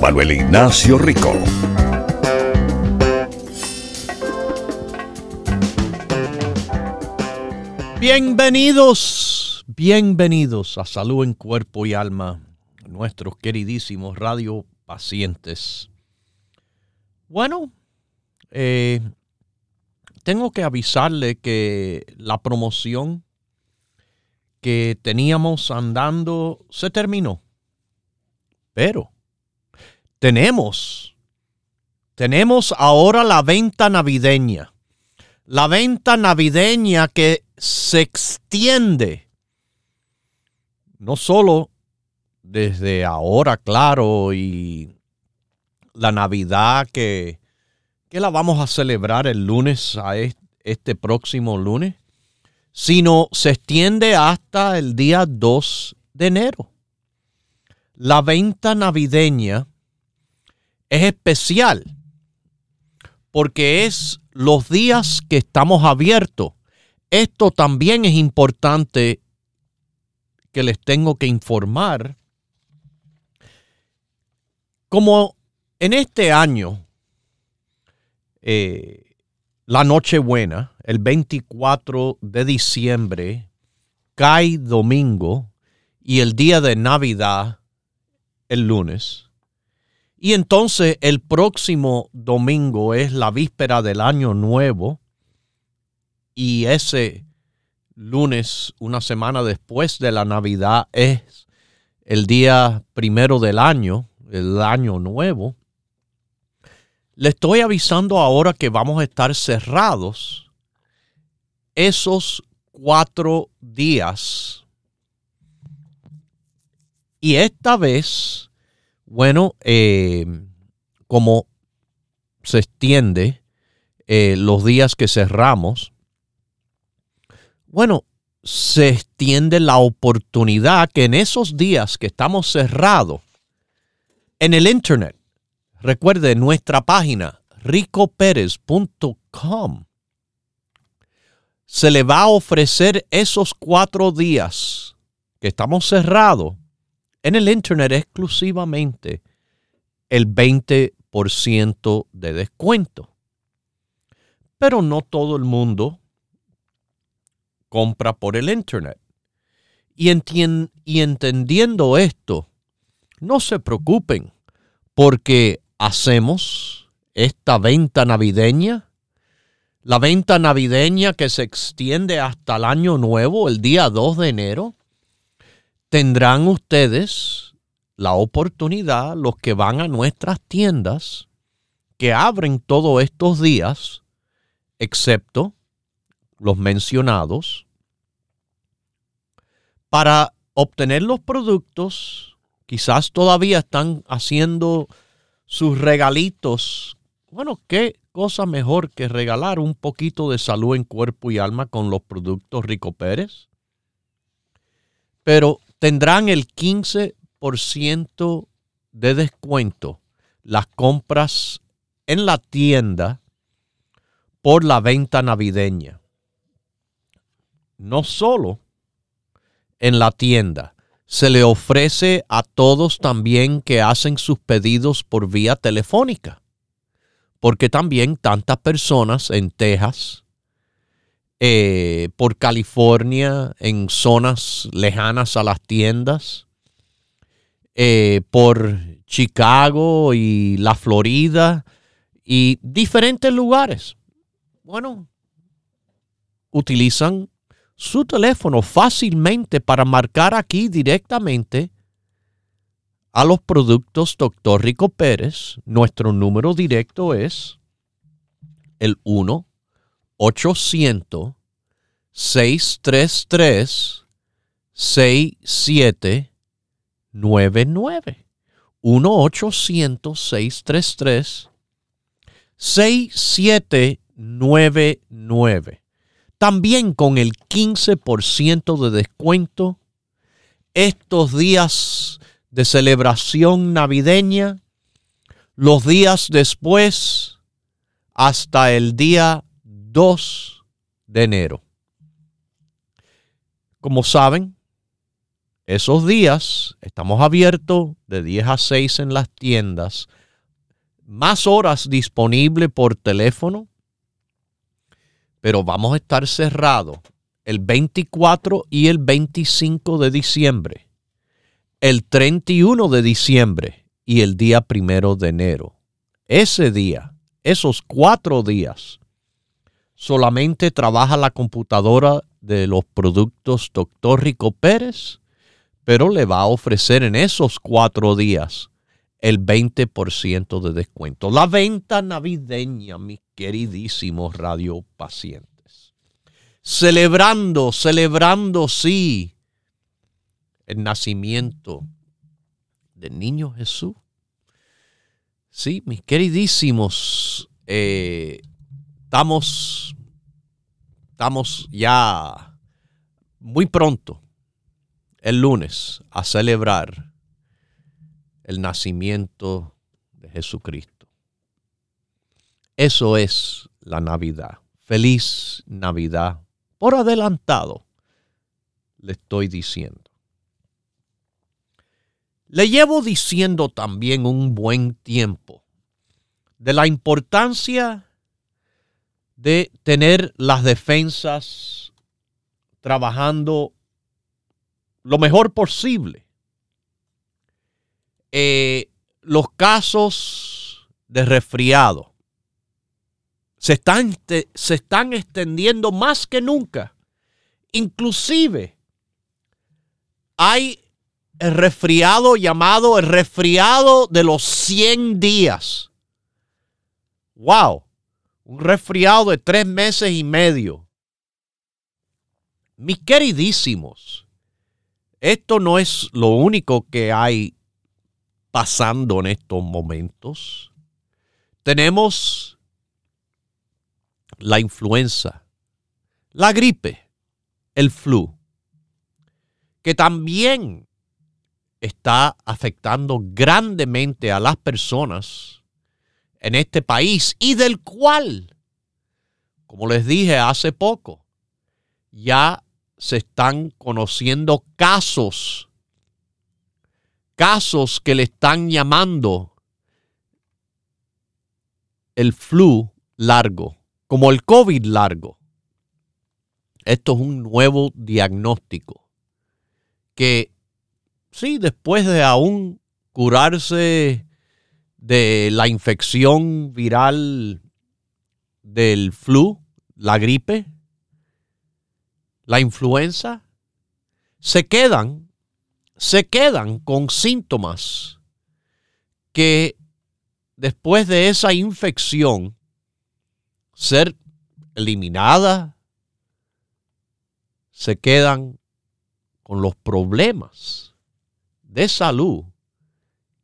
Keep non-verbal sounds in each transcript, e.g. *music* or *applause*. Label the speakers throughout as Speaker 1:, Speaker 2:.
Speaker 1: Manuel Ignacio Rico.
Speaker 2: Bienvenidos, bienvenidos a Salud en Cuerpo y Alma, nuestros queridísimos radio pacientes. Bueno, eh, tengo que avisarle que la promoción que teníamos andando se terminó. Pero tenemos, tenemos ahora la venta navideña. La venta navideña que se extiende no solo desde ahora, claro, y la Navidad que, que la vamos a celebrar el lunes a este próximo lunes, sino se extiende hasta el día 2 de enero. La venta navideña es especial porque es los días que estamos abiertos. Esto también es importante que les tengo que informar. Como en este año, eh, la Nochebuena, el 24 de diciembre, cae domingo y el día de Navidad el lunes. Y entonces el próximo domingo es la víspera del año nuevo y ese lunes, una semana después de la Navidad, es el día primero del año, el año nuevo. Le estoy avisando ahora que vamos a estar cerrados esos cuatro días. Y esta vez, bueno, eh, como se extiende eh, los días que cerramos, bueno, se extiende la oportunidad que en esos días que estamos cerrados, en el Internet, Recuerde nuestra página ricoperez.com. Se le va a ofrecer esos cuatro días que estamos cerrados en el Internet exclusivamente el 20% de descuento. Pero no todo el mundo compra por el Internet. Y, y entendiendo esto, no se preocupen, porque hacemos esta venta navideña, la venta navideña que se extiende hasta el año nuevo, el día 2 de enero, tendrán ustedes la oportunidad, los que van a nuestras tiendas, que abren todos estos días, excepto los mencionados, para obtener los productos, quizás todavía están haciendo sus regalitos. Bueno, qué cosa mejor que regalar un poquito de salud en cuerpo y alma con los productos Rico Pérez. Pero tendrán el 15% de descuento las compras en la tienda por la venta navideña. No solo en la tienda, se le ofrece a todos también que hacen sus pedidos por vía telefónica, porque también tantas personas en Texas, eh, por California, en zonas lejanas a las tiendas, eh, por Chicago y la Florida y diferentes lugares. Bueno, utilizan su teléfono fácilmente para marcar aquí directamente a los productos Dr. Rico Pérez. Nuestro número directo es el 1 800 633 6799 1 800 633 6799 también con el 15% de descuento estos días de celebración navideña, los días después hasta el día 2 de enero. Como saben, esos días estamos abiertos de 10 a 6 en las tiendas, más horas disponibles por teléfono pero vamos a estar cerrados el 24 y el 25 de diciembre, el 31 de diciembre y el día primero de enero. Ese día, esos cuatro días, solamente trabaja la computadora de los productos Dr. Rico Pérez, pero le va a ofrecer en esos cuatro días el 20% de descuento. La venta navideña, mis queridísimos radiopacientes. Celebrando, celebrando, sí, el nacimiento del niño Jesús. Sí, mis queridísimos, eh, estamos, estamos ya muy pronto, el lunes, a celebrar el nacimiento de Jesucristo. Eso es la Navidad. Feliz Navidad. Por adelantado, le estoy diciendo. Le llevo diciendo también un buen tiempo de la importancia de tener las defensas trabajando lo mejor posible eh, los casos de resfriado se están, se están extendiendo más que nunca. Inclusive hay el resfriado llamado el resfriado de los 100 días. ¡Wow! Un resfriado de tres meses y medio. Mis queridísimos, esto no es lo único que hay pasando en estos momentos. Tenemos la influenza, la gripe, el flu, que también está afectando grandemente a las personas en este país y del cual, como les dije hace poco, ya se están conociendo casos casos que le están llamando el flu largo, como el COVID largo. Esto es un nuevo diagnóstico que sí, después de aún curarse de la infección viral del flu, la gripe, la influenza, se quedan se quedan con síntomas que después de esa infección ser eliminada, se quedan con los problemas de salud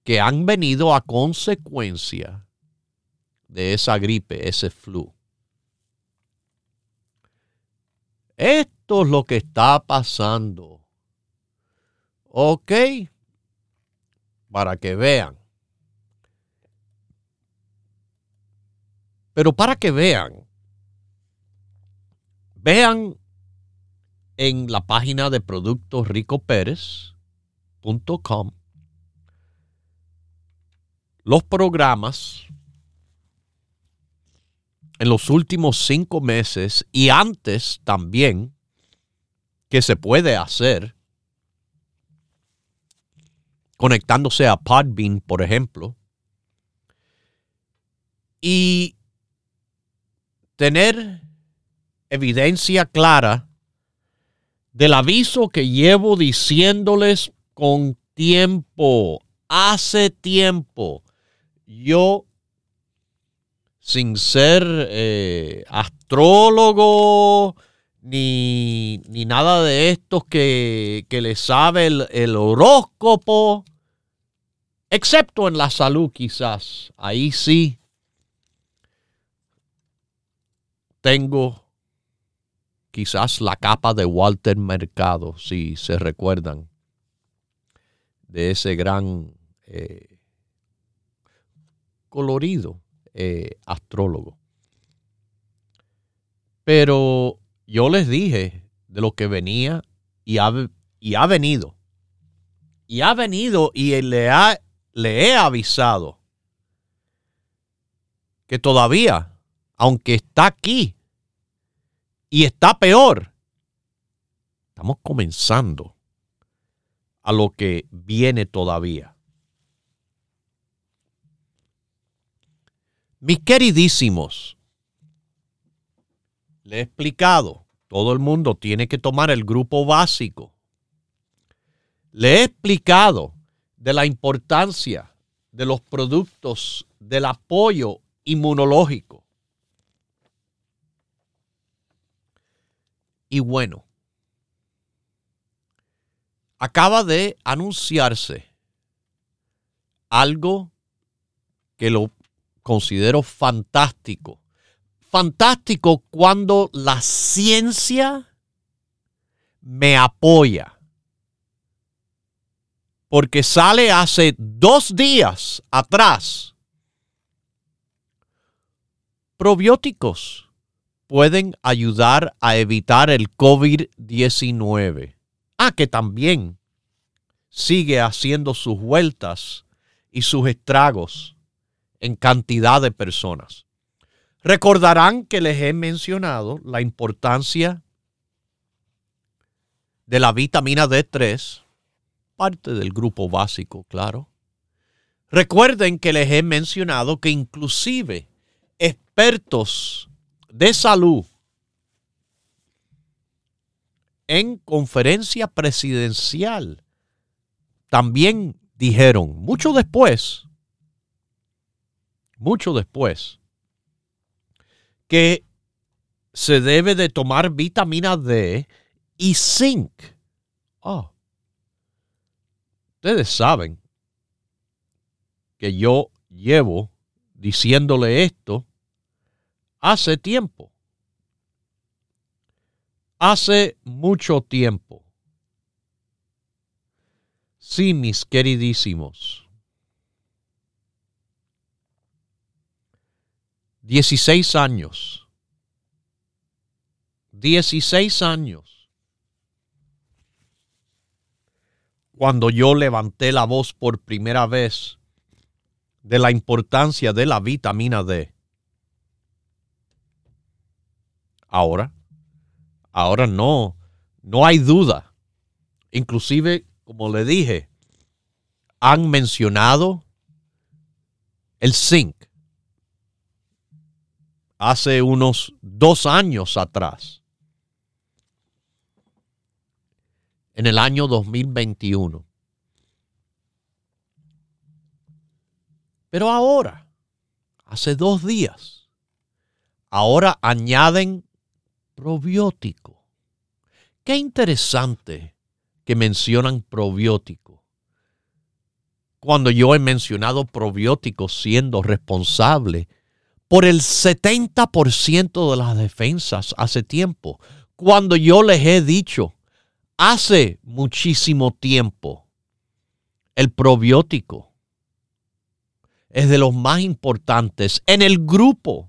Speaker 2: que han venido a consecuencia de esa gripe, ese flu. Esto es lo que está pasando Ok, para que vean. Pero para que vean vean en la página de productosricopérez.com los programas en los últimos cinco meses y antes también que se puede hacer conectándose a Podbean, por ejemplo, y tener evidencia clara del aviso que llevo diciéndoles con tiempo, hace tiempo, yo, sin ser eh, astrólogo ni, nada de estos que, que le sabe el, el horóscopo, excepto en la salud quizás, ahí sí tengo quizás la capa de Walter Mercado, si se recuerdan, de ese gran eh, colorido eh, astrólogo. Pero yo les dije de lo que venía y ha, y ha venido. Y ha venido y le, ha, le he avisado que todavía, aunque está aquí y está peor, estamos comenzando a lo que viene todavía. Mis queridísimos, le he explicado, todo el mundo tiene que tomar el grupo básico. Le he explicado de la importancia de los productos del apoyo inmunológico. Y bueno, acaba de anunciarse algo que lo considero fantástico. Fantástico cuando la ciencia me apoya. Porque sale hace dos días atrás. Probióticos pueden ayudar a evitar el COVID-19. Ah, que también sigue haciendo sus vueltas y sus estragos en cantidad de personas. Recordarán que les he mencionado la importancia de la vitamina D3, parte del grupo básico, claro. Recuerden que les he mencionado que inclusive expertos de salud en conferencia presidencial también dijeron, mucho después, mucho después, que se debe de tomar vitamina D y zinc. Oh. Ustedes saben que yo llevo diciéndole esto hace tiempo. Hace mucho tiempo. Sí, mis queridísimos. 16 años. 16 años. Cuando yo levanté la voz por primera vez de la importancia de la vitamina D. Ahora, ahora no, no hay duda. Inclusive, como le dije, han mencionado el zinc hace unos dos años atrás, en el año 2021. Pero ahora, hace dos días, ahora añaden probiótico. Qué interesante que mencionan probiótico. Cuando yo he mencionado probiótico siendo responsable por el 70% de las defensas hace tiempo. Cuando yo les he dicho, hace muchísimo tiempo, el probiótico es de los más importantes en el grupo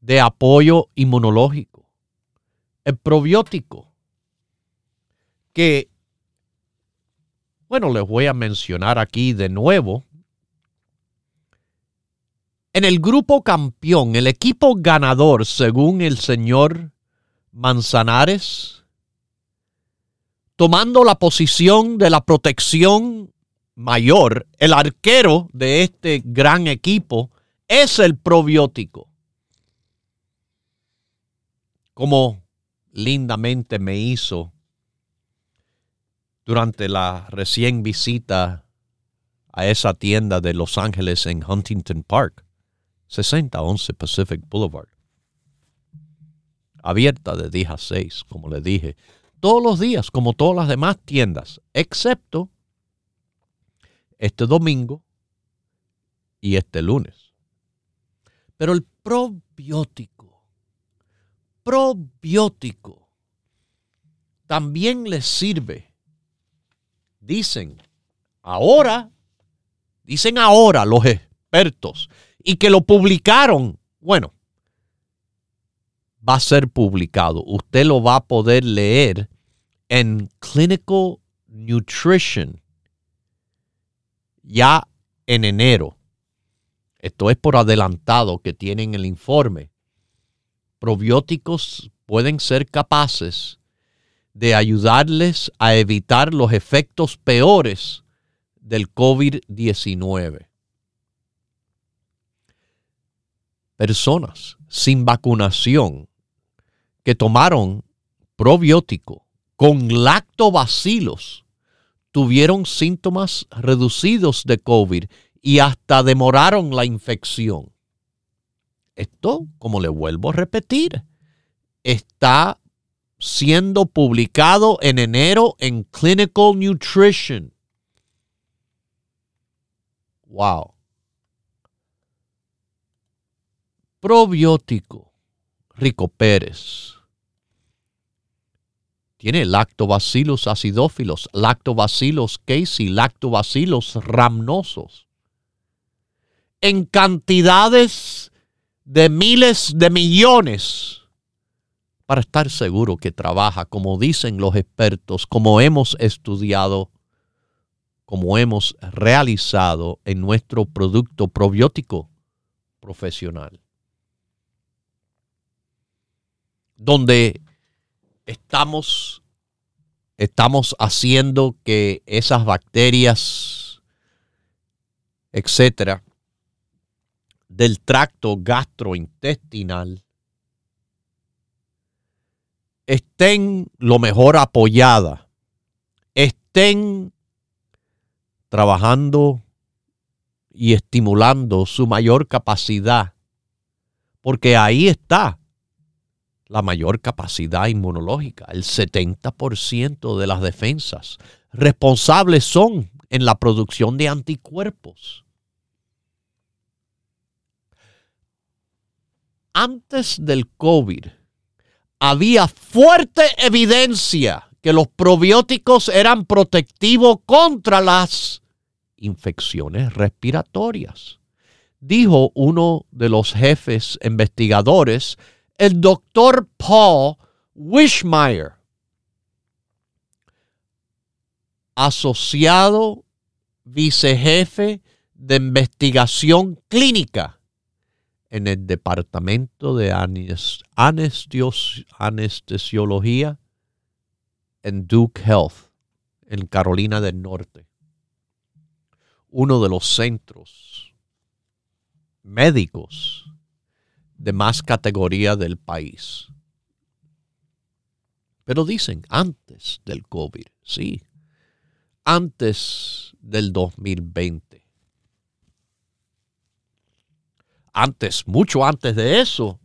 Speaker 2: de apoyo inmunológico. El probiótico, que, bueno, les voy a mencionar aquí de nuevo. En el grupo campeón, el equipo ganador, según el señor Manzanares, tomando la posición de la protección mayor, el arquero de este gran equipo es el probiótico. Como lindamente me hizo durante la recién visita a esa tienda de Los Ángeles en Huntington Park, 6011 Pacific Boulevard. Abierta de 10 a 6, como le dije, todos los días, como todas las demás tiendas, excepto este domingo y este lunes. Pero el probiótico, probiótico, también les sirve. Dicen, ahora, dicen ahora los expertos, y que lo publicaron, bueno, va a ser publicado. Usted lo va a poder leer en Clinical Nutrition ya en enero. Esto es por adelantado que tienen el informe. Probióticos pueden ser capaces de ayudarles a evitar los efectos peores del COVID-19. Personas sin vacunación que tomaron probiótico con lactobacilos tuvieron síntomas reducidos de COVID y hasta demoraron la infección. Esto, como le vuelvo a repetir, está siendo publicado en enero en Clinical Nutrition. Wow. Probiótico. Rico Pérez tiene lactobacillus acidófilos, lactobacillus casei, lactobacillus rhamnosos. En cantidades de miles de millones para estar seguro que trabaja como dicen los expertos, como hemos estudiado, como hemos realizado en nuestro producto probiótico profesional. Donde estamos, estamos haciendo que esas bacterias, etcétera, del tracto gastrointestinal estén lo mejor apoyadas, estén trabajando y estimulando su mayor capacidad, porque ahí está la mayor capacidad inmunológica, el 70% de las defensas responsables son en la producción de anticuerpos. Antes del COVID había fuerte evidencia que los probióticos eran protectivos contra las infecciones respiratorias. Dijo uno de los jefes investigadores el doctor Paul Wishmeyer, asociado vicejefe de investigación clínica en el Departamento de Anestesiología en Duke Health, en Carolina del Norte. Uno de los centros médicos de más categoría del país. Pero dicen antes del COVID, sí, antes del 2020. Antes, mucho antes de eso,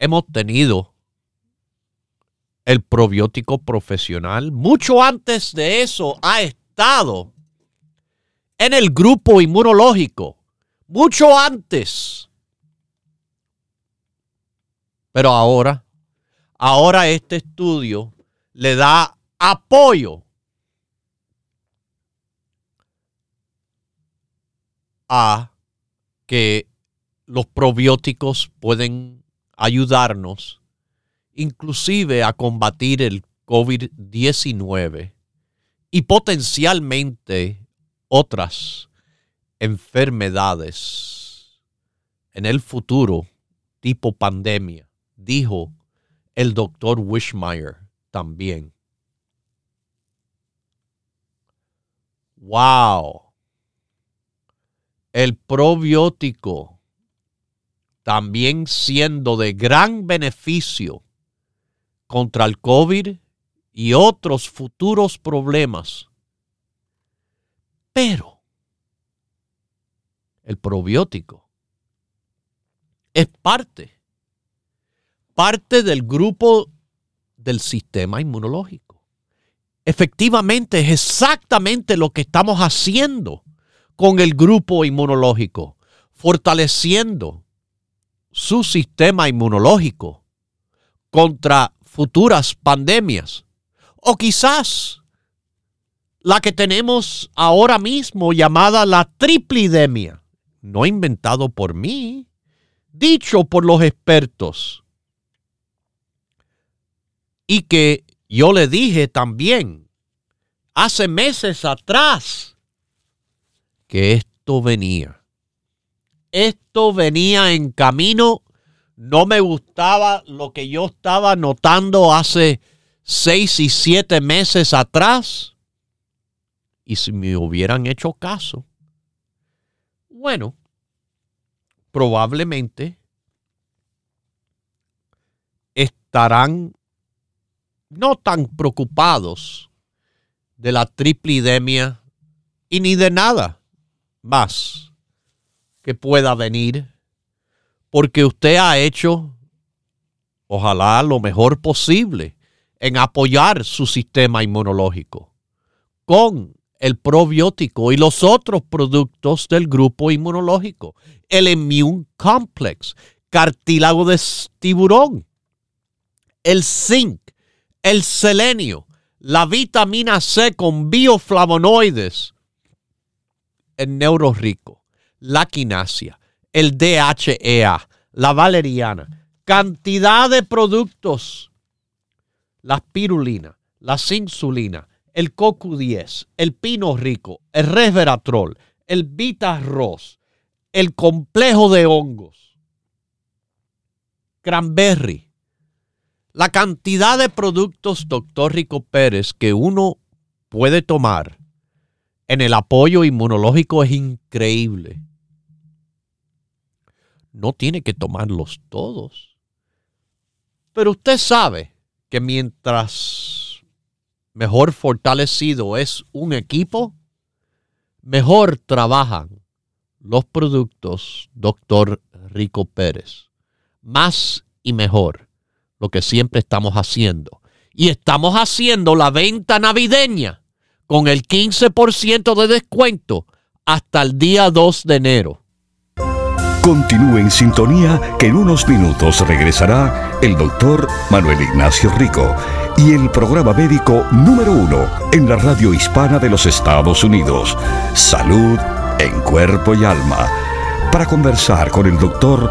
Speaker 2: hemos tenido el probiótico profesional. Mucho antes de eso ha estado en el grupo inmunológico. Mucho antes pero ahora, ahora este estudio le da apoyo a que los probióticos pueden ayudarnos inclusive a combatir el COVID-19 y potencialmente otras enfermedades en el futuro tipo pandemia, dijo el doctor Wishmeyer también. ¡Wow! El probiótico también siendo de gran beneficio contra el COVID y otros futuros problemas. Pero el probiótico es parte, parte del grupo del sistema inmunológico. Efectivamente es exactamente lo que estamos haciendo con el grupo inmunológico, fortaleciendo su sistema inmunológico contra futuras pandemias. O quizás la que tenemos ahora mismo llamada la triplidemia, no inventado por mí, dicho por los expertos. Y que yo le dije también hace meses atrás que esto venía. Esto venía en camino no me gustaba lo que yo estaba notando hace seis y siete meses atrás. Y si me hubieran hecho caso, bueno, probablemente estarán no tan preocupados de la triplidemia y ni de nada más que pueda venir porque usted ha hecho, ojalá, lo mejor posible en apoyar su sistema inmunológico con el probiótico y los otros productos del grupo inmunológico, el Immune Complex, cartílago de tiburón, el zinc, el selenio, la vitamina C con bioflavonoides, el neurorico, la quinasia, el DHEA, la valeriana, cantidad de productos, la spirulina, la insulina, el CoQ10, el pino rico, el resveratrol, el arroz, el complejo de hongos, cranberry, la cantidad de productos, doctor Rico Pérez, que uno puede tomar en el apoyo inmunológico es increíble no tiene que tomarlos todos. Pero usted sabe que mientras mejor fortalecido es un equipo, mejor trabajan los productos doctor Rico Pérez. Más y mejor, lo que siempre estamos haciendo. Y estamos haciendo la venta navideña con el 15% de descuento hasta el día 2 de enero.
Speaker 1: Continúe en sintonía que en unos minutos regresará el doctor Manuel Ignacio Rico y el programa médico número uno en la radio hispana de los Estados Unidos, Salud en Cuerpo y Alma. Para conversar con el doctor,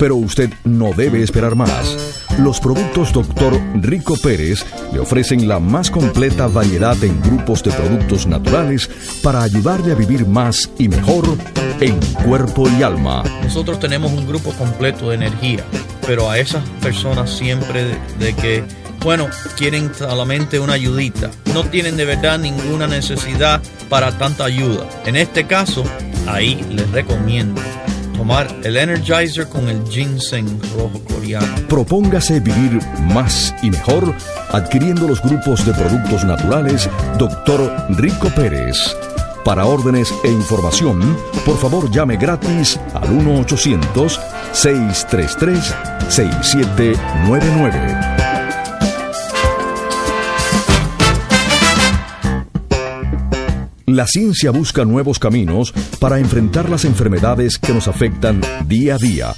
Speaker 1: Pero usted no debe esperar más. Los productos Dr. Rico Pérez le ofrecen la más completa variedad en grupos de productos naturales para ayudarle a vivir más y mejor en cuerpo y alma.
Speaker 2: Nosotros tenemos un grupo completo de energía, pero a esas personas siempre de que bueno, quieren solamente una ayudita. No tienen de verdad ninguna necesidad para tanta ayuda. En este caso, ahí les recomiendo tomar el Energizer con el ginseng rojo coreano.
Speaker 1: Propóngase vivir más y mejor adquiriendo los grupos de productos naturales Dr. Rico Pérez. Para órdenes e información, por favor llame gratis al 1-800-633-6799. La ciencia busca nuevos caminos para enfrentar las enfermedades que nos afectan día a día.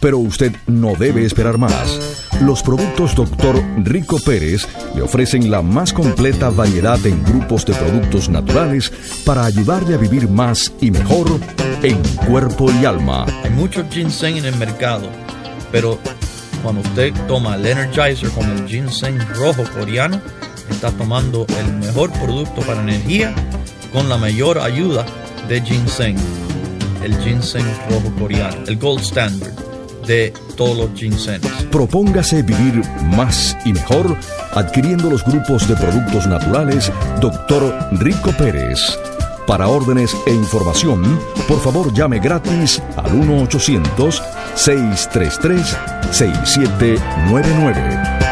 Speaker 1: Pero usted no debe esperar más. Los productos Dr. Rico Pérez le ofrecen la más completa variedad en grupos de productos naturales para ayudarle a vivir más y mejor en cuerpo y alma.
Speaker 3: Hay mucho ginseng en el mercado, pero cuando usted toma el Energizer con el ginseng rojo coreano, está tomando el mejor producto para energía con la mayor ayuda de ginseng, el ginseng rojo coreano, el gold standard de todos los ginsengs.
Speaker 1: Propóngase vivir más y mejor adquiriendo los grupos de productos naturales Dr. Rico Pérez. Para órdenes e información, por favor llame gratis al 1-800-633-6799.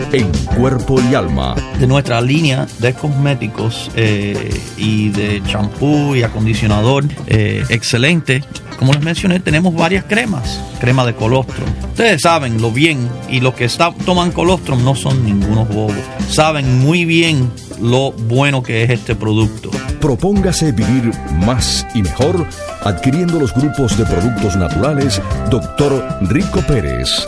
Speaker 1: en cuerpo y alma.
Speaker 3: De nuestra línea de cosméticos eh, y de champú y acondicionador eh, excelente, como les mencioné, tenemos varias cremas. Crema de colostrum. Ustedes saben lo bien y los que toman colostrum no son ningunos bobos. Saben muy bien lo bueno que es este producto.
Speaker 1: Propóngase vivir más y mejor adquiriendo los grupos de productos naturales Dr. Rico Pérez.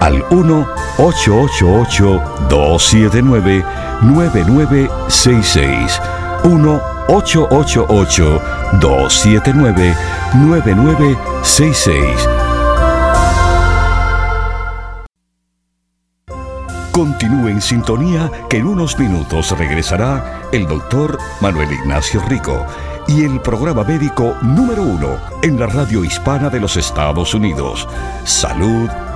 Speaker 1: al 1-888-279-9966. 1-888-279-9966 Continúe en sintonía que en unos minutos regresará el doctor Manuel Ignacio Rico y el programa médico número uno en la radio hispana de los Estados Unidos, Salud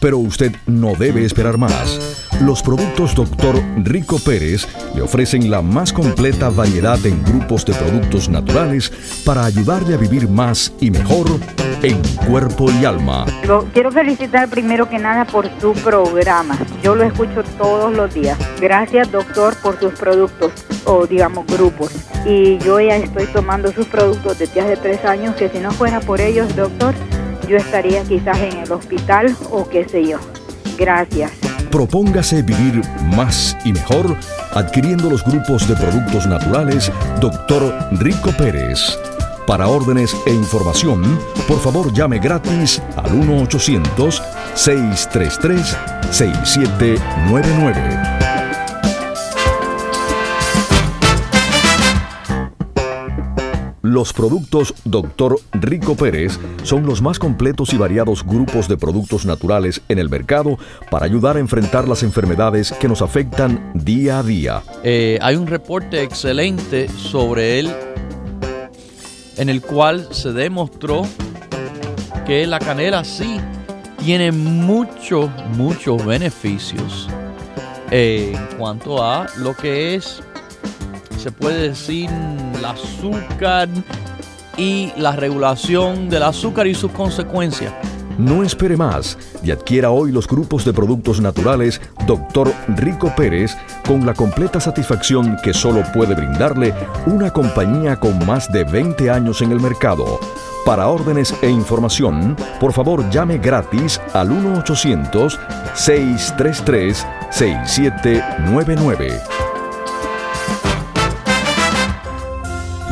Speaker 1: Pero usted no debe esperar más. Los productos Dr. Rico Pérez le ofrecen la más completa variedad en grupos de productos naturales para ayudarle a vivir más y mejor en cuerpo y alma.
Speaker 4: quiero felicitar primero que nada por su programa. Yo lo escucho todos los días. Gracias, doctor, por sus productos o digamos grupos. Y yo ya estoy tomando sus productos desde hace tres años que si no fuera por ellos, doctor, yo estaría quizás en el hospital o qué sé yo. Gracias.
Speaker 1: Propóngase vivir más y mejor adquiriendo los grupos de productos naturales Dr. Rico Pérez. Para órdenes e información, por favor llame gratis al 1-800-633-6799. Los productos Dr. Rico Pérez son los más completos y variados grupos de productos naturales en el mercado para ayudar a enfrentar las enfermedades que nos afectan día a día.
Speaker 3: Eh, hay un reporte excelente sobre él en el cual se demostró que la canela sí tiene muchos, muchos beneficios eh, en cuanto a lo que es se puede decir el azúcar y la regulación del azúcar y sus consecuencias.
Speaker 1: No espere más y adquiera hoy los grupos de productos naturales Dr. Rico Pérez con la completa satisfacción que solo puede brindarle una compañía con más de 20 años en el mercado. Para órdenes e información, por favor llame gratis al 1-800-633-6799.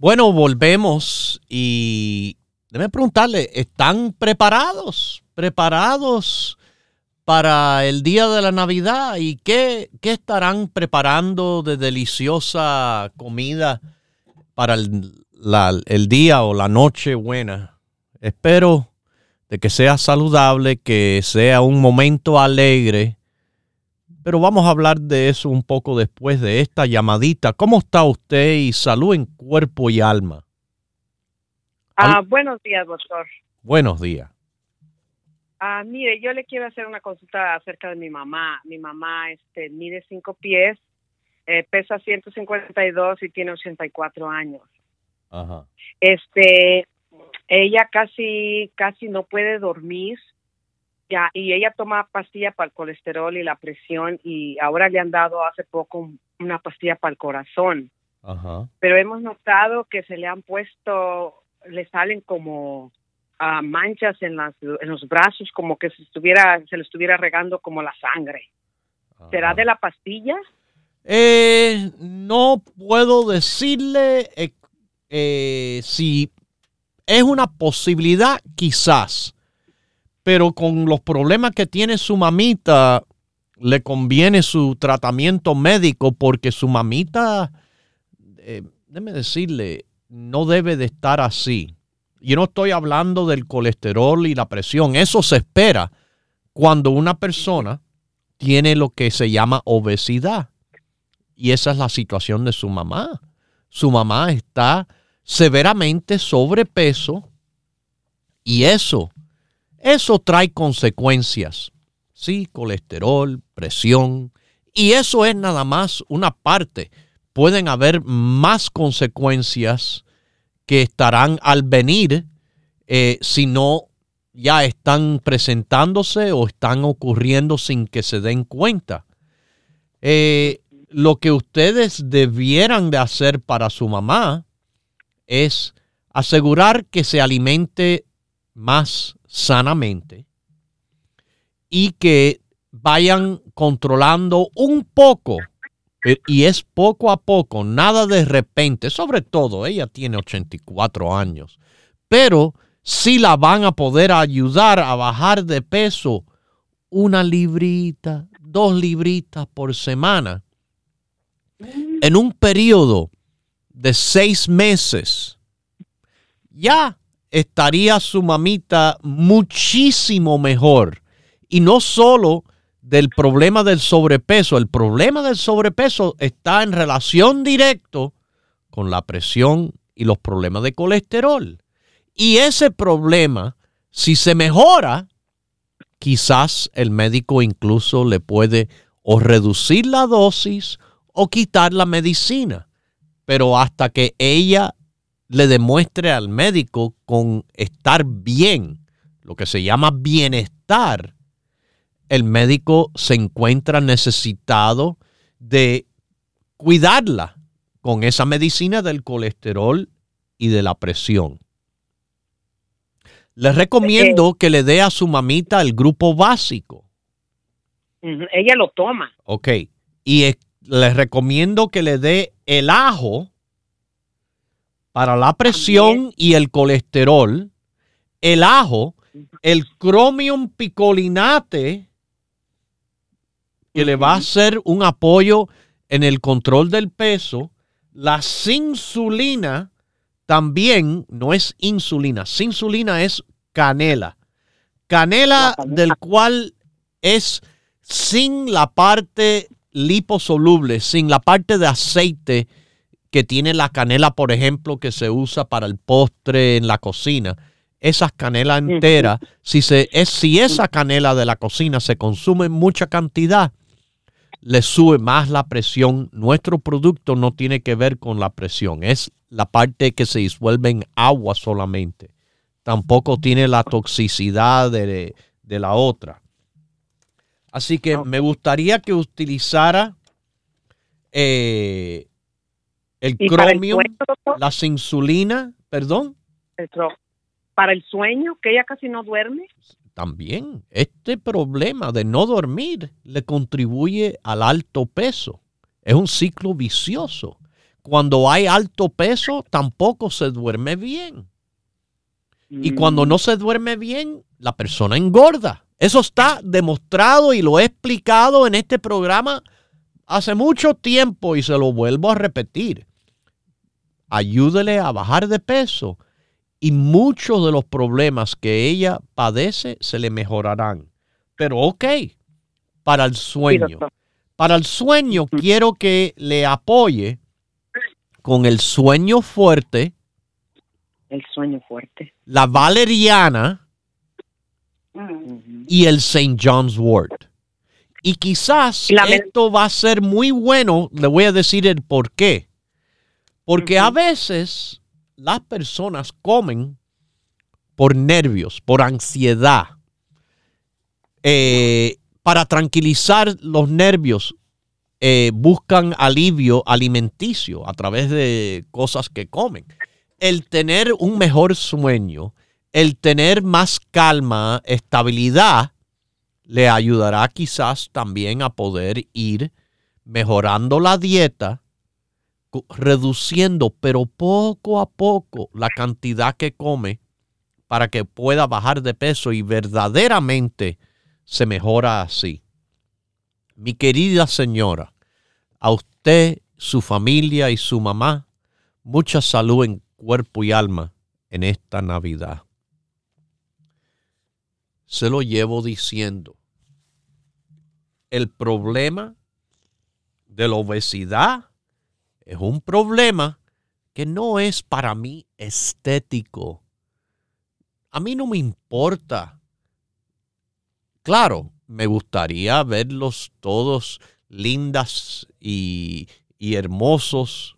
Speaker 2: Bueno, volvemos y déme preguntarle, ¿están preparados? ¿Preparados para el día de la Navidad? ¿Y qué, qué estarán preparando de deliciosa comida para el, el día o la noche buena? Espero de que sea saludable, que sea un momento alegre. Pero vamos a hablar de eso un poco después de esta llamadita. ¿Cómo está usted y salud en cuerpo y alma?
Speaker 5: Ah, buenos días, doctor.
Speaker 2: Buenos días.
Speaker 5: Ah, mire, yo le quiero hacer una consulta acerca de mi mamá. Mi mamá este, mide cinco pies, eh, pesa 152 y tiene 84 años.
Speaker 2: Ajá.
Speaker 5: Este, ella casi, casi no puede dormir. Ya, y ella toma pastilla para el colesterol y la presión y ahora le han dado hace poco una pastilla para el corazón.
Speaker 2: Ajá.
Speaker 5: pero hemos notado que se le han puesto, le salen como ah, manchas en, las, en los brazos, como que se, estuviera, se le estuviera regando como la sangre. ¿Será de la pastilla?
Speaker 2: Eh, no puedo decirle eh, eh, si es una posibilidad, quizás. Pero con los problemas que tiene su mamita, le conviene su tratamiento médico porque su mamita, eh, déjeme decirle, no debe de estar así. Yo no estoy hablando del colesterol y la presión. Eso se espera cuando una persona tiene lo que se llama obesidad. Y esa es la situación de su mamá. Su mamá está severamente sobrepeso y eso, eso trae consecuencias. Sí, colesterol, presión. Y eso es nada más una parte. Pueden haber más consecuencias que estarán al venir eh, si no ya están presentándose o están ocurriendo sin que se den cuenta. Eh, lo que ustedes debieran de hacer para su mamá es asegurar que se alimente más sanamente y que vayan controlando un poco, eh, y es poco a poco, nada de repente, sobre todo, ella tiene 84 años, pero sí la van a poder ayudar a bajar de peso una librita, dos libritas por semana. En un periodo de seis meses, ya estaría su mamita muchísimo mejor. Y no solo del problema del sobrepeso, el problema del sobrepeso está en relación directo con la presión y los problemas de colesterol. Y ese problema, si se mejora, quizás el médico incluso le puede o reducir la dosis o quitar la medicina. Pero hasta que ella le demuestre al médico con estar bien, lo que se llama bienestar, el médico se encuentra necesitado de cuidarla con esa medicina del colesterol y de la presión. Les recomiendo que le dé a su mamita el grupo básico.
Speaker 5: Ella lo toma.
Speaker 2: Ok. Y es- les recomiendo que le dé el ajo para la presión y el colesterol. El ajo, el chromium picolinate, que le va a hacer un apoyo en el control del peso. La insulina también no es insulina. Insulina es canela. Canela
Speaker 5: La canela.
Speaker 2: del cual es sin la parte liposoluble, sin la parte de aceite que tiene la canela, por ejemplo, que se usa para el postre en la cocina. Esas canelas enteras, si, se, es, si esa canela de la cocina se consume en mucha cantidad, le sube más la presión. Nuestro producto no tiene que ver con la presión, es la parte que se disuelve en agua solamente. Tampoco tiene la toxicidad de, de la otra. Así que me gustaría que utilizara eh, el
Speaker 5: ¿Y el sueño,
Speaker 2: las insulinas, perdón,
Speaker 5: Eso, Para el sueño, que ella casi no duerme.
Speaker 2: también este problema de no dormir le contribuye al alto peso. Es un ciclo vicioso. Cuando hay alto peso, tampoco se duerme bien. Y cuando
Speaker 5: Mm.
Speaker 2: no se duerme bien, la persona engorda. Eso está demostrado y lo he explicado en este programa hace mucho tiempo y se lo vuelvo a repetir. Ayúdele a bajar de peso y muchos de los problemas que ella padece se le mejorarán. Pero ok, para el sueño. Para el sueño quiero que le apoye con el sueño fuerte,
Speaker 5: El sueño fuerte.
Speaker 2: la valeriana
Speaker 5: Ujú.
Speaker 2: y el St. John's Wort. Y quizás
Speaker 5: la
Speaker 2: esto va a ser muy bueno, le voy a decir el por qué. Porque a veces las personas comen por nervios, por ansiedad. Eh, para tranquilizar los nervios, eh, buscan alivio alimenticio a través de cosas que comen. El tener un mejor sueño, el tener más calma, estabilidad, le ayudará quizás también a poder ir mejorando la dieta, reduciendo, pero poco a poco, la cantidad que come para que pueda bajar de peso y verdaderamente se mejora así. Mi querida señora, a usted, su familia y su mamá, mucha salud en cuerpo y alma en esta Navidad. Se lo llevo diciendo. El problema de la obesidad es un problema que no es para mí estético. A mí no me importa. Claro, me gustaría verlos todos lindas y, y hermosos,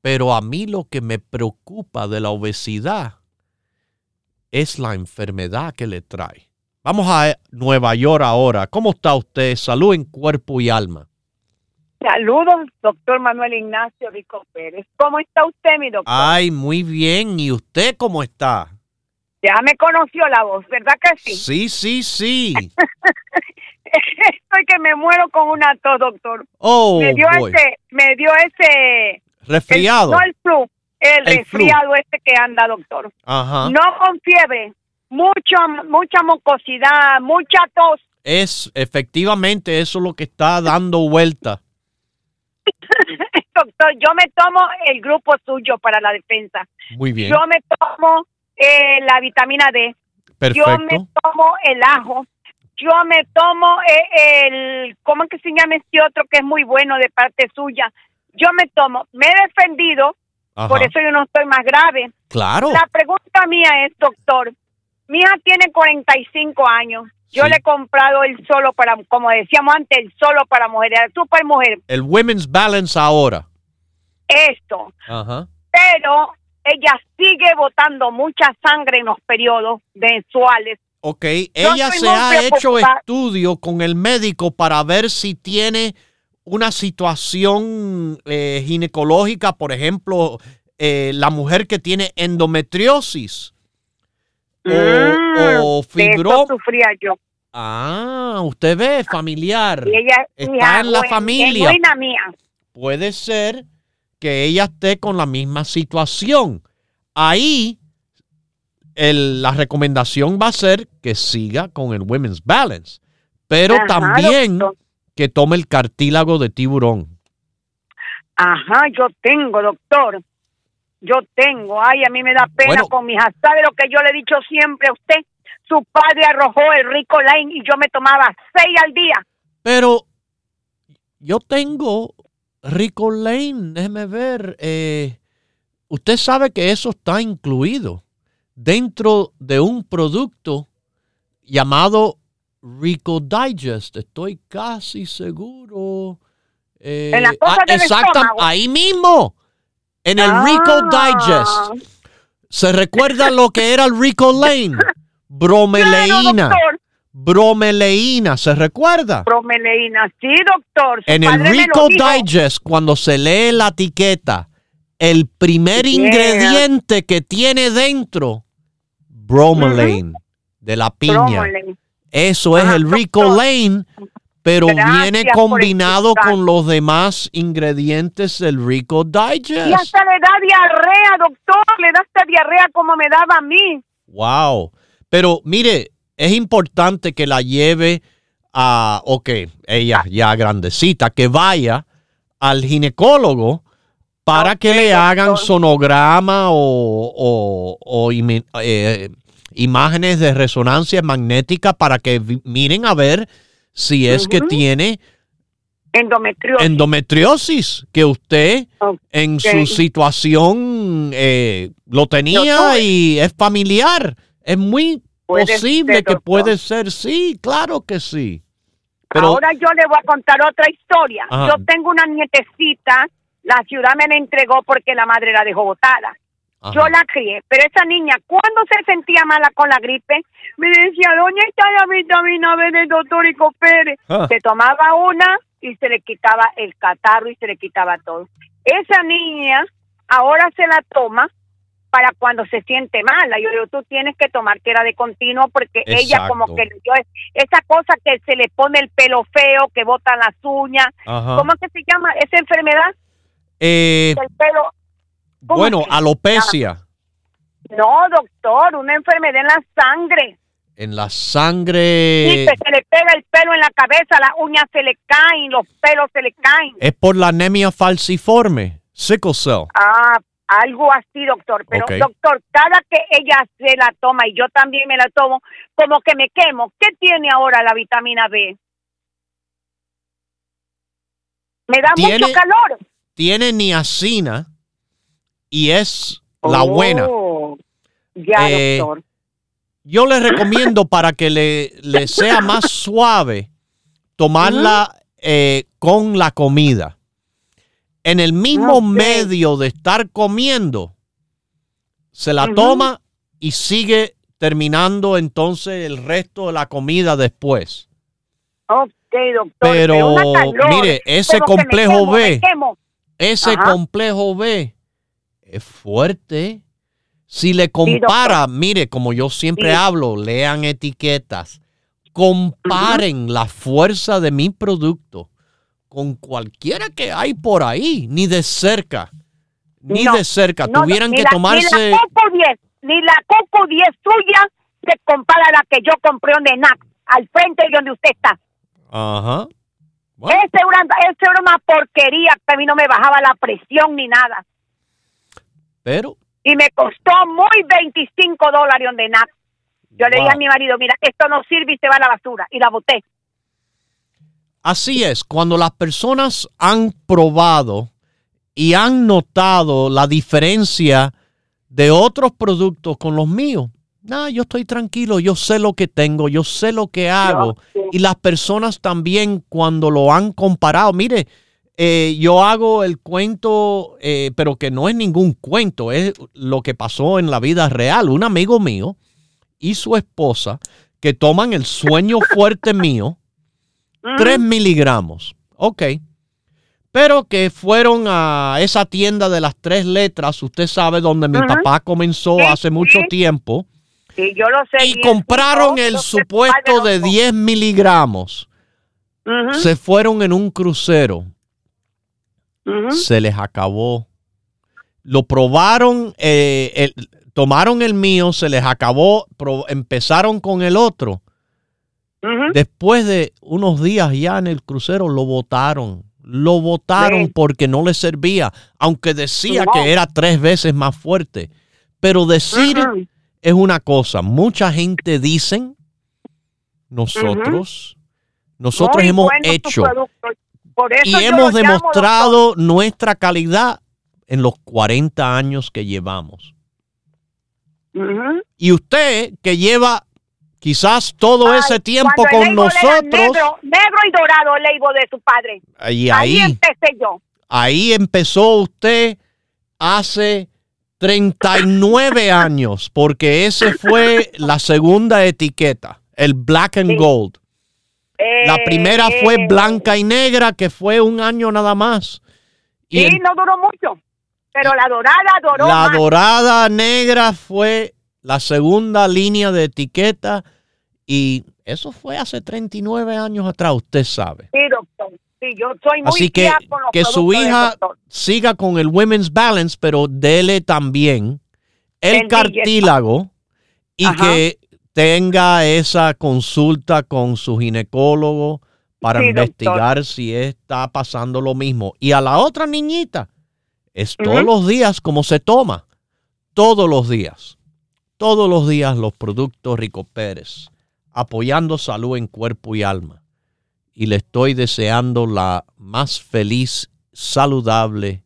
Speaker 2: pero a mí lo que me preocupa de la obesidad es la enfermedad que le trae. Vamos a Nueva York ahora. ¿Cómo está usted? Salud en cuerpo y alma.
Speaker 6: Saludos, doctor Manuel Ignacio Rico Pérez. ¿Cómo está usted, mi doctor?
Speaker 2: Ay, muy bien. ¿Y usted cómo está?
Speaker 6: Ya me conoció la voz, ¿verdad que sí?
Speaker 2: Sí, sí, sí. *laughs*
Speaker 6: Estoy que me muero con una tos, doctor.
Speaker 2: Oh,
Speaker 6: me dio
Speaker 2: boy.
Speaker 6: ese, me dio ese... el-
Speaker 2: resfriado.
Speaker 6: no el flu, el,
Speaker 2: El flu.
Speaker 6: resfriado este que anda, doctor.
Speaker 2: Ajá.
Speaker 6: No con fiebre, mucho, mucha mucosidad, mucha tos.
Speaker 2: Es efectivamente eso lo que está dando vuelta. *laughs*
Speaker 6: doctor, yo me tomo el grupo suyo para la defensa.
Speaker 2: Muy bien.
Speaker 6: Yo me tomo eh, la vitamina D. Yo me
Speaker 2: Perfecto.
Speaker 6: tomo el ajo. Yo me tomo eh, el, ¿cómo es que se llama este otro que es muy bueno de parte suya? Yo me tomo, me he defendido,
Speaker 2: Ajá.
Speaker 6: por eso yo no estoy más grave.
Speaker 2: Claro.
Speaker 6: La pregunta mía es, doctor, mi hija tiene 45 años. Yo
Speaker 2: Sí.
Speaker 6: le he comprado el solo para, como decíamos antes, el solo para mujeres, el super mujer.
Speaker 2: El Women's Balance ahora.
Speaker 6: Esto,
Speaker 2: Ajá.
Speaker 6: pero ella sigue botando mucha sangre en los periodos mensuales.
Speaker 2: Ok, ella se ha hecho estudio con el médico para ver si tiene una situación eh, ginecológica, por ejemplo, eh, la mujer que tiene endometriosis o,
Speaker 6: Mm,
Speaker 2: o
Speaker 6: de
Speaker 2: fibro.
Speaker 6: eso sufría yo.
Speaker 2: Ah, usted ve, familiar.
Speaker 6: Y ella es
Speaker 2: Está
Speaker 6: hija,
Speaker 2: en la familia.
Speaker 6: mía.
Speaker 2: Puede ser que ella esté con la misma situación. Ahí el- la recomendación va a ser que siga con el Women's Balance, pero
Speaker 6: Ajá,
Speaker 2: también
Speaker 6: doctor.
Speaker 2: que tome el cartílago de tiburón.
Speaker 6: Ajá, yo tengo, doctor. Yo tengo. Ay, a mí me da pena
Speaker 2: Bueno.
Speaker 6: con mi hija. ¿Sabe lo que yo le he dicho siempre a usted? Su padre arrojó el rico line y yo me tomaba seis al día.
Speaker 2: Pero yo tengo Rico Lane, déjeme ver. eh, usted sabe que eso está incluido dentro de un producto llamado Rico Digest. Estoy casi seguro. Eh,
Speaker 6: En las cosas
Speaker 2: ah,
Speaker 6: del
Speaker 2: exacta-
Speaker 6: estómago.
Speaker 2: ahí mismo. En el Rico
Speaker 6: Ah.
Speaker 2: Digest. ¿Se recuerda lo que era el Rico Lane? Bromeleína.
Speaker 6: Claro.
Speaker 2: Bromeleína, ¿se recuerda?
Speaker 6: Bromeleína, sí, doctor. Su
Speaker 2: En el Rico. Digest, cuando se lee la etiqueta, el primer
Speaker 6: Yeah.
Speaker 2: ingrediente que tiene dentro, bromelain, de la piña.
Speaker 6: Bromelain.
Speaker 2: Eso es el Rico
Speaker 6: doctor.
Speaker 2: Lane, pero
Speaker 6: Gracias
Speaker 2: viene combinado con los demás ingredientes del Rico
Speaker 6: Y
Speaker 2: Digest.
Speaker 6: hasta le da diarrea, doctor. Le da hasta diarrea como me daba a mí.
Speaker 2: Wow. Pero mire, es importante que la lleve a, ok, ella ya grandecita, que vaya al ginecólogo para que le hagan sonograma o, o- o imi- eh, imágenes de resonancia magnética para que miren a ver si es que tiene
Speaker 6: Endometriosis.
Speaker 2: endometriosis, que usted en su situación eh, lo tenía y es familiar. Es muy posible
Speaker 6: ser,
Speaker 2: que puede ser, sí, claro que sí. Pero
Speaker 6: Ahora yo le voy a contar otra historia.
Speaker 2: Ajá.
Speaker 6: Yo tengo una nietecita, la ciudad me la entregó porque la madre la dejó botada.
Speaker 2: Ajá.
Speaker 6: Yo la crié, pero esa niña, cuando se sentía mala con la gripe, me decía, ¿dónde está la vitamina B del doctor Ico Pérez?
Speaker 2: Ah.
Speaker 6: Se tomaba una y se le quitaba el catarro y se le quitaba todo. Esa niña ahora se la toma para cuando se siente mala. Yo digo, tú tienes que tomar que era de continuo porque ella como que le dio esa cosa que se le pone el pelo feo, que botan las uñas.
Speaker 2: Ajá.
Speaker 6: ¿Cómo que se llama esa enfermedad?
Speaker 2: Eh,
Speaker 6: El pelo. ¿Cómo
Speaker 2: bueno, alopecia
Speaker 6: no, doctor, una enfermedad en la sangre.
Speaker 2: en la
Speaker 6: Sí,
Speaker 2: sangre
Speaker 6: que se le pega el pelo en la cabeza, las uñas se le caen, los pelos se le caen.
Speaker 2: es por la anemia falciforme, sickle cell.
Speaker 6: Ah, algo así, doctor. Pero, doctor, cada que ella se la toma y yo también me la tomo, como que me quemo. ¿Qué tiene ahora la vitamina B? Me da
Speaker 2: Tiene-
Speaker 6: mucho calor.
Speaker 2: Tiene niacina y es la buena.
Speaker 6: Oh, Ya,
Speaker 2: Eh,
Speaker 6: doctor.
Speaker 2: Yo le recomiendo para que le, le sea más suave tomarla eh, con la comida. En el mismo medio de estar comiendo, se la toma y sigue terminando entonces el resto de la comida después.
Speaker 6: Ok, doctor.
Speaker 2: Pero,
Speaker 6: calor,
Speaker 2: mire, ese complejo
Speaker 6: quemo,
Speaker 2: B. Ese
Speaker 6: Ajá.
Speaker 2: complejo B es fuerte. Si le compara, mire, como yo siempre
Speaker 6: Sí.
Speaker 2: hablo, lean etiquetas, comparen la fuerza de mi producto con cualquiera que hay por ahí, ni de cerca, ni
Speaker 6: No,
Speaker 2: de cerca.
Speaker 6: No,
Speaker 2: Tuvieran que
Speaker 6: la-
Speaker 2: tomarse...
Speaker 6: Ni la Coco 10, ni la Coco 10 suya se compara a la que yo compré de NAC, al frente de donde usted está.
Speaker 2: Ajá. Bueno,
Speaker 6: Ese era, era una porquería que a mí no me bajaba la presión ni nada.
Speaker 2: Pero
Speaker 6: Y me costó muy 25 dólares de NAC. Yo le dije a mi marido, mira, esto no sirve y se va a la basura. Y la boté.
Speaker 2: Así es, cuando las personas han probado y han notado la diferencia de otros productos con los míos, no, yo estoy tranquilo, yo sé lo que tengo, yo sé lo que hago.
Speaker 6: sí.
Speaker 2: Y las personas también cuando lo han comparado, mire, eh, yo hago el cuento, eh, pero que no es ningún cuento, es lo que pasó en la vida real. Un amigo mío y su esposa que toman el sueño fuerte mío,
Speaker 6: Mm.
Speaker 2: 3 miligramos. Ok. Pero que fueron a esa tienda de las tres letras, usted sabe, donde mi papá comenzó
Speaker 6: Sí,
Speaker 2: hace mucho
Speaker 6: sí.
Speaker 2: tiempo,
Speaker 6: Sí, yo lo sé.
Speaker 2: y compraron el supuesto de
Speaker 6: loco.
Speaker 2: 10 miligramos. Se fueron en un crucero. Se les acabó. Lo probaron, eh, el- tomaron el mío, se les acabó, pro- empezaron con el otro. Después de unos días ya en el crucero lo votaron. Lo votaron porque no le servía, aunque decía
Speaker 6: No.
Speaker 2: que era tres veces más fuerte. Pero decir es una cosa. Mucha gente dicen, nosotros, nosotros hemos
Speaker 6: bueno
Speaker 2: hecho.
Speaker 6: Por eso
Speaker 2: y hemos demostrado nuestra calidad en los 40 años que llevamos. Y usted que lleva quizás todo
Speaker 6: Ay,
Speaker 2: ese tiempo con nosotros,
Speaker 6: Negro, negro y dorado el label de su padre.
Speaker 2: y
Speaker 6: Ahí
Speaker 2: ahí,
Speaker 6: empecé yo.
Speaker 2: ahí empezó usted hace 39 años, porque ese fue la segunda etiqueta, el black and gold. La primera fue
Speaker 6: Eh,
Speaker 2: blanca y negra, que fue un año nada más. Y
Speaker 6: Sí,
Speaker 2: el-
Speaker 6: no duró mucho. Pero la dorada duró
Speaker 2: la
Speaker 6: más.
Speaker 2: dorada negra fue la segunda línea de etiqueta y eso fue hace 39 años atrás, usted sabe.
Speaker 6: Sí, doctor. Sí, yo soy muy
Speaker 2: Así que
Speaker 6: con los
Speaker 2: que su hija siga con el Women's Balance, pero dele también el,
Speaker 6: El
Speaker 2: cartílago y
Speaker 6: Ajá.
Speaker 2: que tenga esa consulta con su ginecólogo para
Speaker 6: Sí, doctor.
Speaker 2: investigar si está pasando lo mismo. Y a la otra niñita, es todos los días como se toma, todos los días, todos los días los productos Rico Pérez, apoyando salud en cuerpo y alma. Y le estoy deseando la más feliz, saludable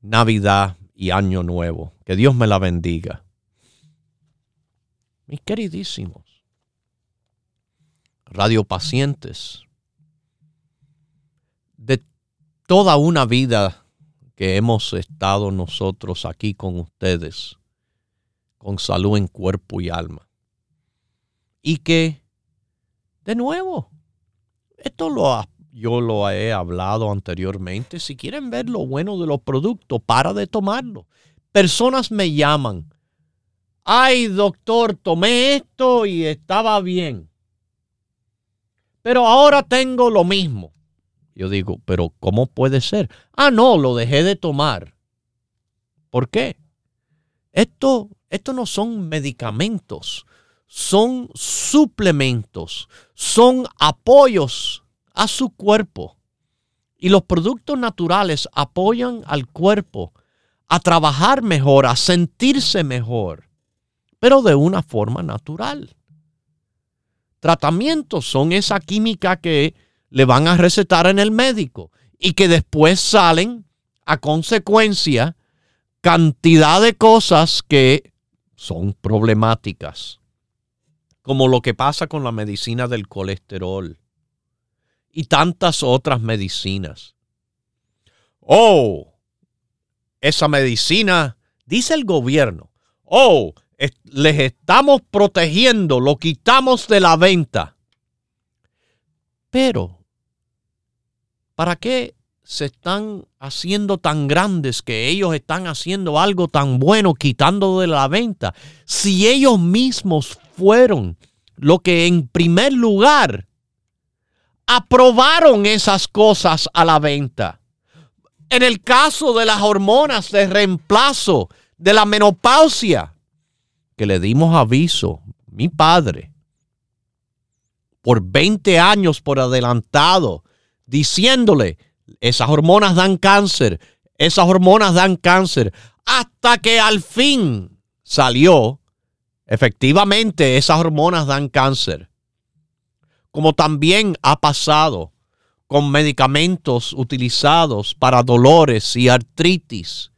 Speaker 2: Navidad y Año Nuevo. Que Dios me la bendiga. Mis queridísimos radiopacientes, de toda una vida que hemos estado nosotros aquí con ustedes, con salud en cuerpo y alma. Y que, de nuevo, esto lo ha- yo lo he hablado anteriormente. Si quieren ver lo bueno de los productos, para de tomarlo. Personas me llaman. Ay, doctor, tomé esto y estaba bien. Pero ahora tengo lo mismo. Yo digo, pero ¿cómo puede ser? Ah, no, lo dejé de tomar. ¿Por qué? Esto, esto no son medicamentos, son suplementos, son apoyos a su cuerpo. Y los productos naturales apoyan al cuerpo a trabajar mejor, a sentirse mejor, pero de una forma natural. Tratamientos son esa química que le van a recetar en el médico y que después salen a consecuencia cantidad de cosas que son problemáticas, como lo que pasa con la medicina del colesterol y tantas otras medicinas. Oh, esa medicina, dice el gobierno, oh, les estamos protegiendo, lo quitamos de la venta. Pero, ¿para qué se están haciendo tan grandes que ellos están haciendo algo tan bueno quitando de la venta? Si ellos mismos fueron lo que en primer lugar aprobaron esas cosas a la venta. En el caso de las hormonas de reemplazo, de la menopausia, que le dimos aviso, mi padre, por 20 años por adelantado, diciéndole, esas hormonas dan cáncer, esas hormonas dan cáncer, hasta que al fin salió, efectivamente, esas hormonas dan cáncer. Como también ha pasado con medicamentos utilizados para dolores y artritis,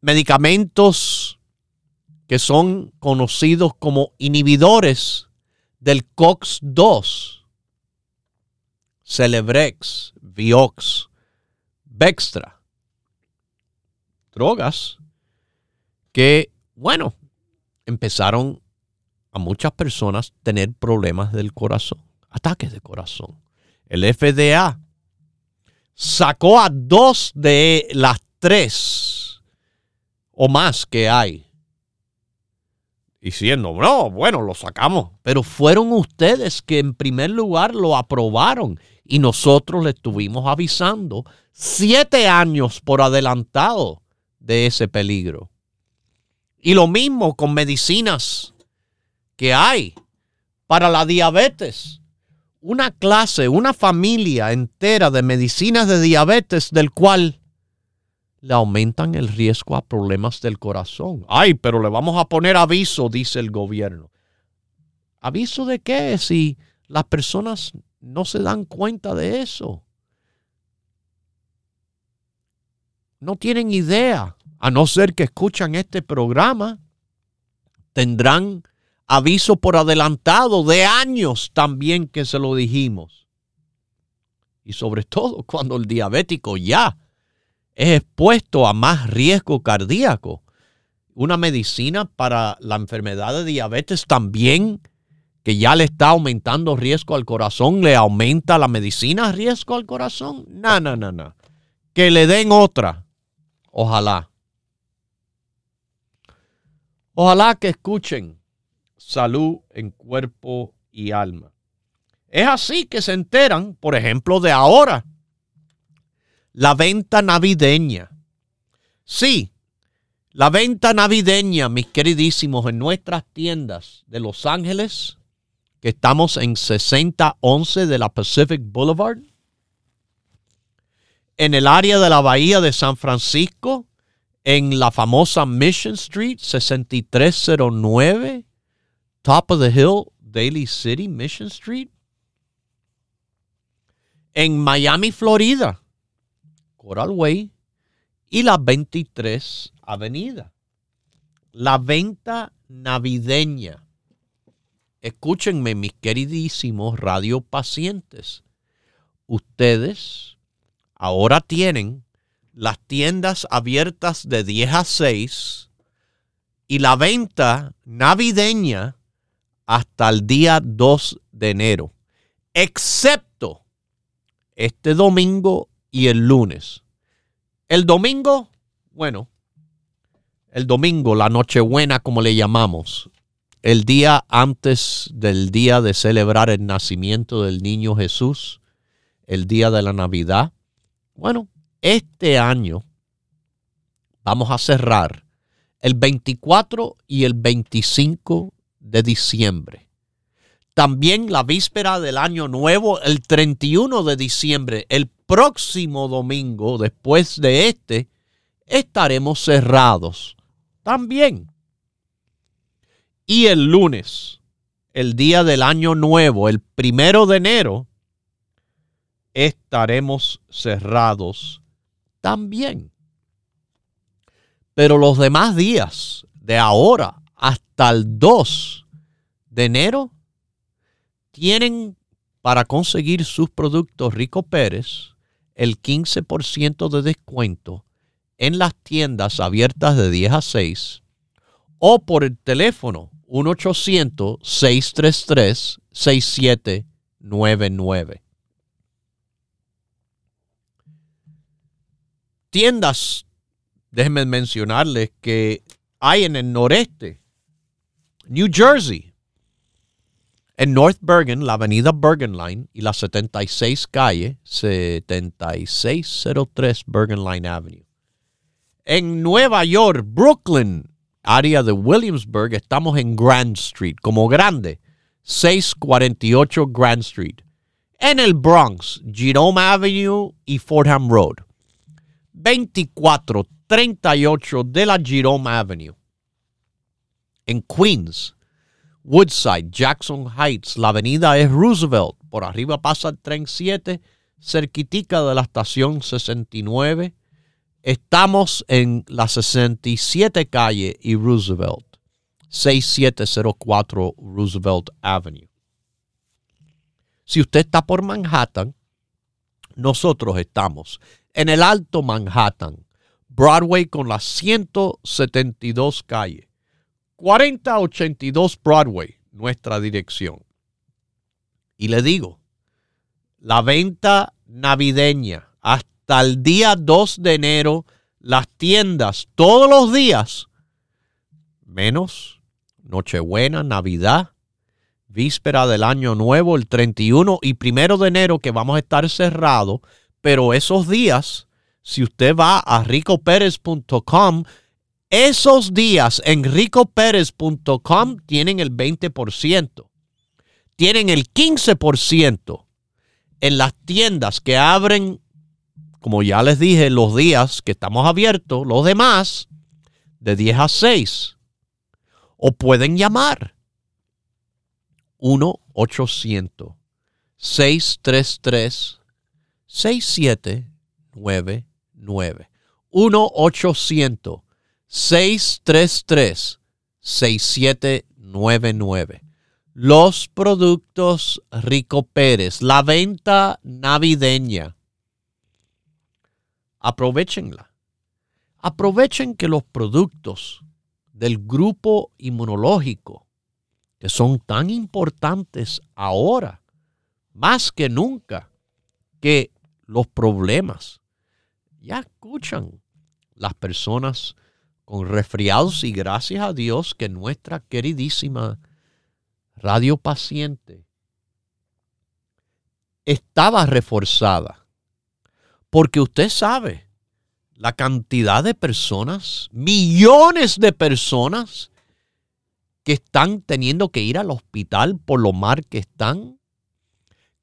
Speaker 2: medicamentos que son conocidos como inhibidores del COX-2, Celebrex, Vioxx, Bextra, drogas que, bueno, empezaron a muchas personas tener problemas del corazón, ataques de corazón. El FDA sacó a dos de las tres o más que hay. Diciendo, no, bueno, lo sacamos. Pero fueron ustedes que en primer lugar lo aprobaron y nosotros le estuvimos avisando siete años por adelantado de ese peligro. Y lo mismo con medicinas que hay para la diabetes. Una clase, una familia entera de medicinas de diabetes del cual le aumentan el riesgo a problemas del corazón. Ay, pero le vamos a poner aviso, dice el gobierno. ¿Aviso de qué? Si las personas no se dan cuenta de eso. No tienen idea, a no ser que escuchan este programa, tendrán aviso por adelantado de años también que se lo dijimos. Y sobre todo cuando el diabético ya es expuesto a más riesgo cardíaco. una medicina para la enfermedad de diabetes también, que ya le está aumentando riesgo al corazón, le aumenta la medicina riesgo al corazón. No, no, no, no. Que le den otra. Ojalá. Ojalá que escuchen salud en cuerpo y alma. Es así que se enteran, por ejemplo, de ahora, la venta navideña. Sí, la venta navideña, mis queridísimos, en nuestras tiendas de Los Ángeles, que estamos en 6011 de la Pacific Boulevard, en el área de la Bahía de San Francisco, en la famosa Mission Street, 6309, Top of the Hill, Daly City, Mission Street, en Miami, Florida, Coral Way y la 23 Avenida. La venta navideña. Escúchenme, mis queridísimos radiopacientes. Ustedes ahora tienen las tiendas abiertas de 10 a 6 y la venta navideña hasta el día 2 de enero, excepto este domingo y el lunes. El domingo, bueno, el domingo, la Nochebuena como le llamamos, el día antes del día de celebrar el nacimiento del niño Jesús, el día de la Navidad. Bueno, este año vamos a cerrar el 24 y el 25 de diciembre. También la víspera del año nuevo, el 31 de diciembre, el próximo domingo, después de este, estaremos cerrados. También. Y el lunes, el día del año nuevo, el primero de enero, estaremos cerrados también. Pero los demás días, de ahora hasta el 2 de enero, tienen para conseguir sus productos Rico Pérez el 15% de descuento en las tiendas abiertas de 10 a 6 o por el teléfono 1-800-633-6799. Tiendas, déjenme mencionarles que hay en el noreste, New Jersey, en North Bergen, la avenida Bergen Line y la 76 calle, 7603 Bergen Line Avenue. En Nueva York, Brooklyn, área de Williamsburg, estamos en Grand Street, como grande, 648 Grand Street. En el Bronx, Jerome Avenue y Fordham Road. 2438 de la Jerome Avenue. En Queens, Woodside, Jackson Heights, la avenida es Roosevelt, por arriba pasa el tren 7, cerquitica de la estación 69. Estamos en la 67 calle y Roosevelt, 6704 Roosevelt Avenue. Si usted está por Manhattan, nosotros estamos en el Alto Manhattan, Broadway con las 172 calles 4082 Broadway, nuestra dirección. Y le digo, la venta navideña hasta el día 2 de enero, las tiendas todos los días, menos Nochebuena, Navidad, víspera del Año Nuevo, el 31 y primero de enero que vamos a estar cerrados, pero esos días, si usted va a ricoperez.com, esos días en ricopérez.com tienen el 20%. Tienen el 15% en las tiendas que abren, como ya les dije, los días que estamos abiertos, los demás, de 10 a 6. O pueden llamar 1-800-633-6799. 1-800 633-6799. Los productos Rico Pérez, la venta navideña. Aprovechenla. Aprovechen que los productos del grupo inmunológico, que son tan importantes ahora, más que nunca, que los problemas. Ya escuchan las personas con resfriados y gracias a Dios que nuestra queridísima radio paciente estaba reforzada. Porque usted sabe la cantidad de personas, millones de personas que están teniendo que ir al hospital por lo mal que están.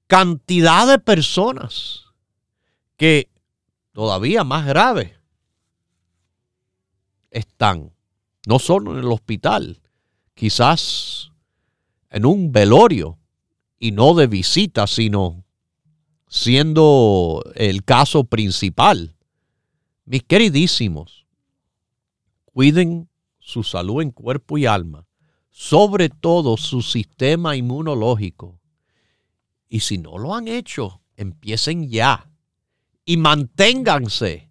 Speaker 2: Cantidad de personas que todavía más grave están, no solo en el hospital, quizás en un velorio y no de visita, sino siendo el caso principal. Mis queridísimos, cuiden su salud en cuerpo y alma, sobre todo su sistema inmunológico. Y si no lo han hecho, empiecen ya y manténganse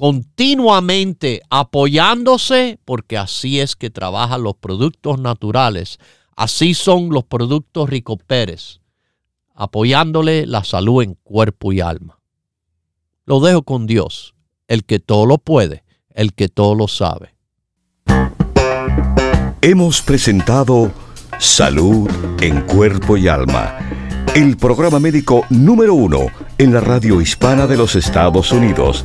Speaker 2: continuamente apoyándose, porque así es que trabajan los productos naturales. Así son los productos Rico Pérez, apoyándole la salud en cuerpo y alma. Lo dejo con Dios, el que todo lo puede, el que todo lo sabe.
Speaker 7: Hemos presentado Salud en Cuerpo y Alma, el programa médico número uno en la radio hispana de los Estados Unidos,